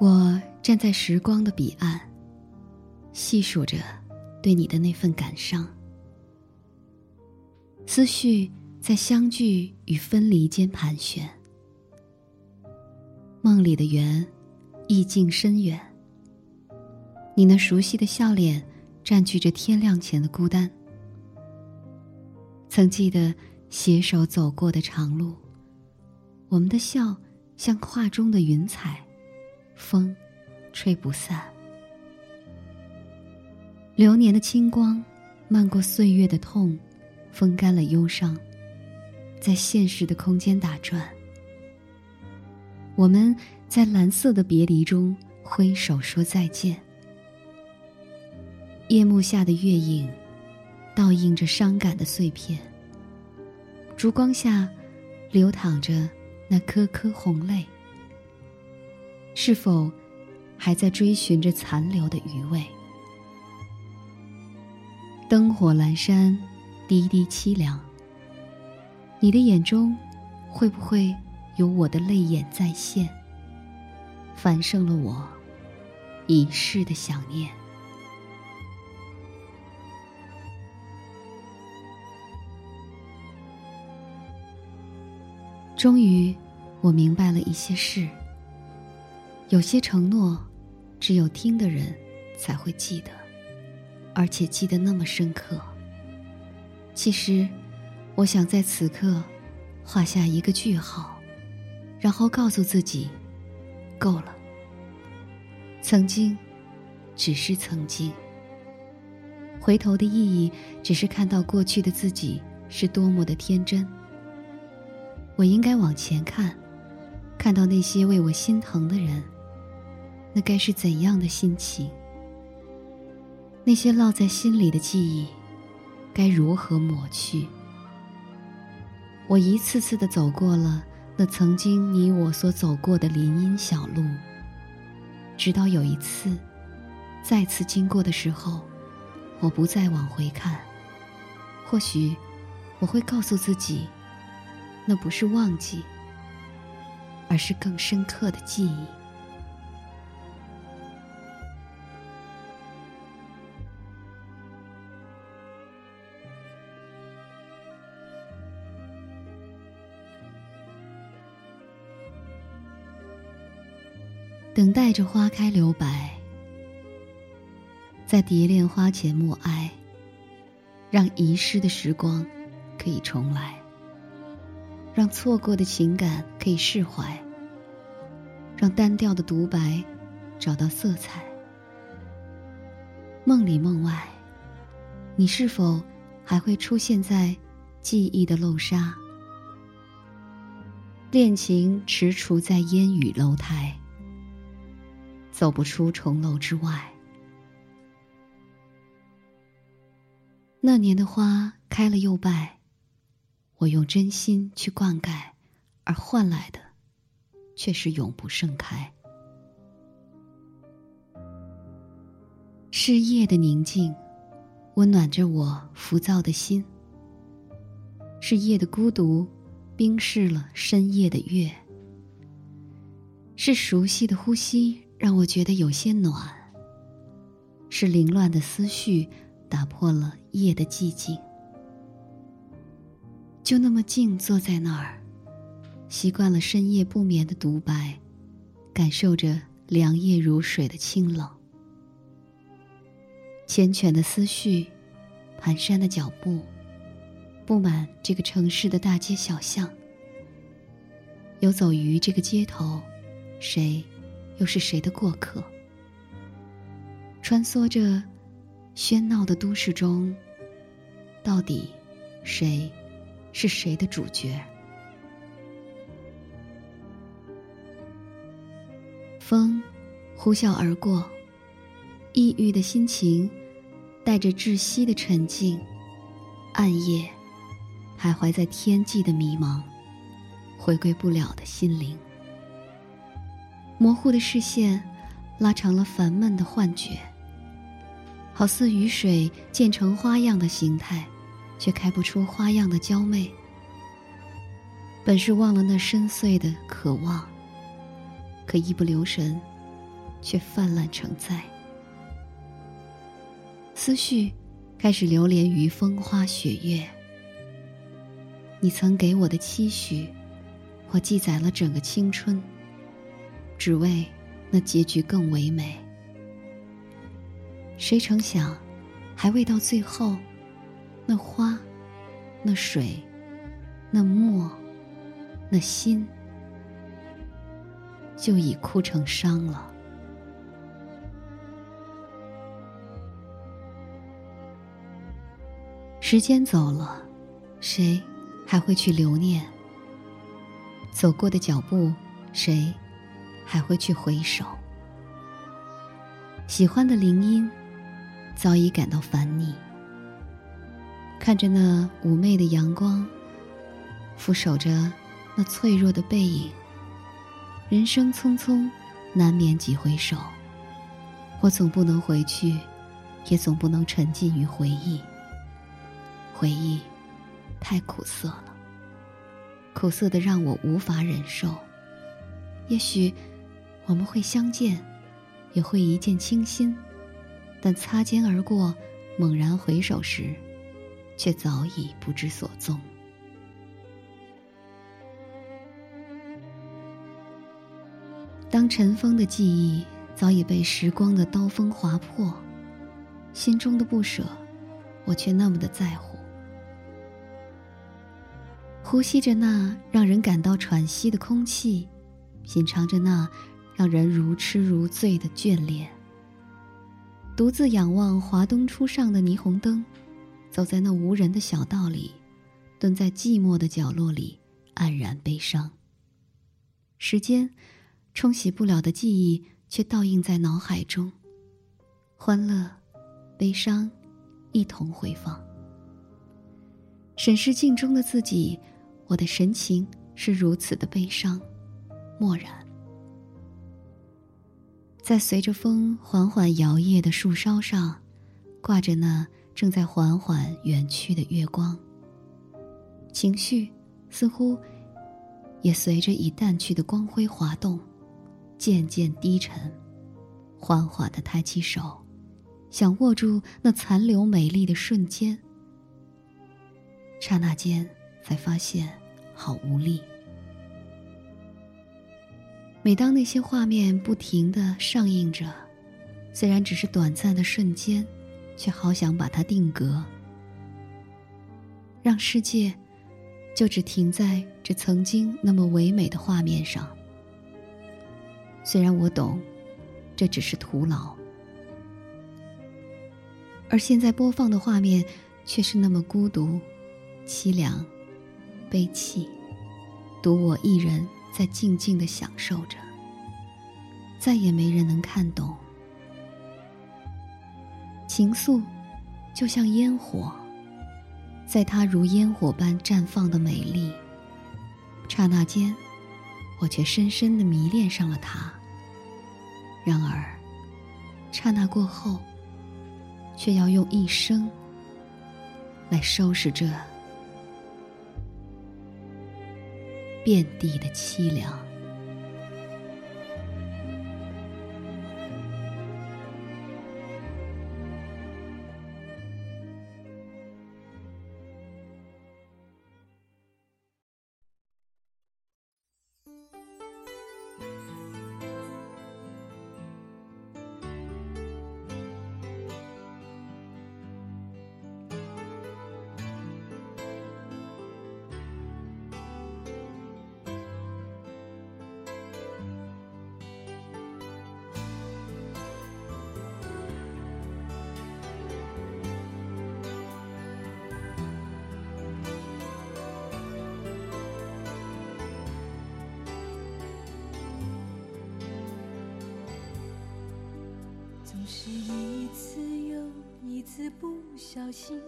我站在时光的彼岸，细数着对你的那份感伤，思绪在相聚与分离间盘旋。梦里的缘，意境深远。你那熟悉的笑脸，占据着天亮前的孤单。曾记得携手走过的长路，我们的笑像画中的云彩，风吹不散。流年的清光，漫过岁月的痛，风干了忧伤，在现实的空间打转。我们在蓝色的别离中挥手说再见。夜幕下的月影，倒映着伤感的碎片。烛光下，流淌着那颗颗红泪。是否还在追寻着残留的余味？灯火阑珊，滴滴凄凉。你的眼中，会不会？有我的泪眼再现，反胜了我一世的想念。终于，我明白了一些事。有些承诺，只有听的人才会记得，而且记得那么深刻。其实，我想在此刻画下一个句号。然后告诉自己，够了。曾经，只是曾经。回头的意义，只是看到过去的自己是多么的天真。我应该往前看，看到那些为我心疼的人，那该是怎样的心情？那些烙在心里的记忆，该如何抹去？我一次次的走过了。那曾经你我所走过的林荫小路，直到有一次，再次经过的时候，我不再往回看。或许，我会告诉自己，那不是忘记，而是更深刻的记忆。等待着花开留白，在蝶恋花前默哀，让遗失的时光可以重来，让错过的情感可以释怀，让单调的独白找到色彩。梦里梦外，你是否还会出现在记忆的漏沙？恋情踟蹰在烟雨楼台。走不出重楼之外。那年的花开了又败，我用真心去灌溉，而换来的，却是永不盛开。是夜的宁静，温暖着我浮躁的心。是夜的孤独，冰释了深夜的月。是熟悉的呼吸。让我觉得有些暖。是凌乱的思绪打破了夜的寂静，就那么静坐在那儿，习惯了深夜不眠的独白，感受着凉夜如水的清冷。缱绻的思绪，蹒跚的脚步，布满这个城市的大街小巷。游走于这个街头，谁？又是谁的过客？穿梭着喧闹的都市中，到底谁是谁的主角？风呼啸而过，抑郁的心情带着窒息的沉静，暗夜徘徊在天际的迷茫，回归不了的心灵。模糊的视线，拉长了烦闷的幻觉。好似雨水渐成花样的形态，却开不出花样的娇媚。本是忘了那深邃的渴望，可一不留神，却泛滥成灾。思绪开始流连于风花雪月。你曾给我的期许，我记载了整个青春，只为那结局更唯美。谁成想，还未到最后，那花，那水，那墨，那心，就已枯成伤了。时间走了，谁还会去留念？走过的脚步，谁还会去回首？喜欢的铃音，早已感到烦腻。看着那妩媚的阳光，俯首着那脆弱的背影。人生匆匆，难免几回首。我总不能回去，也总不能沉浸于回忆。回忆，太苦涩了，苦涩的让我无法忍受。也许我们会相见，也会一见倾心，但擦肩而过，猛然回首时，却早已不知所踪。当尘封的记忆早已被时光的刀锋划破，心中的不舍，我却那么的在乎。呼吸着那让人感到喘息的空气，品尝着那让人如痴如醉的眷恋。独自仰望华东初上的霓虹灯，走在那无人的小道里，蹲在寂寞的角落里，黯然悲伤。时间冲洗不了的记忆，却倒映在脑海中，欢乐、悲伤，一同回放。审视镜中的自己。我的神情是如此的悲伤、漠然，在随着风缓缓摇曳的树梢上，挂着那正在缓缓远去的月光。情绪似乎也随着已淡去的光辉滑动，渐渐低沉，缓缓的抬起手，想握住那残留美丽的瞬间。刹那间。才发现，好无力。每当那些画面不停的上映着，虽然只是短暂的瞬间，却好想把它定格，让世界就只停在这曾经那么唯美的画面上。虽然我懂，这只是徒劳，而现在播放的画面却是那么孤独、凄凉。悲泣，独我一人在静静的享受着，再也没人能看懂。情愫，就像烟火，在它如烟火般绽放的美丽，刹那间，我却深深的迷恋上了它。然而，刹那过后，却要用一生来收拾这。遍地的凄凉。是一次又一次不小心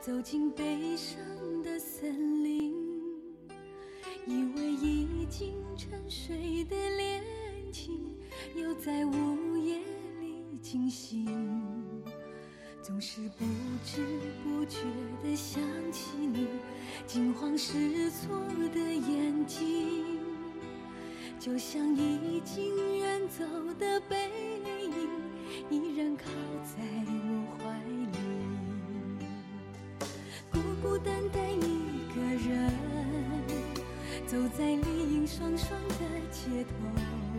走进悲伤的森林，以为已经沉睡的恋情又在午夜里惊醒，总是不知不觉地想起你惊慌失措的眼睛，就像已经远走的背影。双双的街头，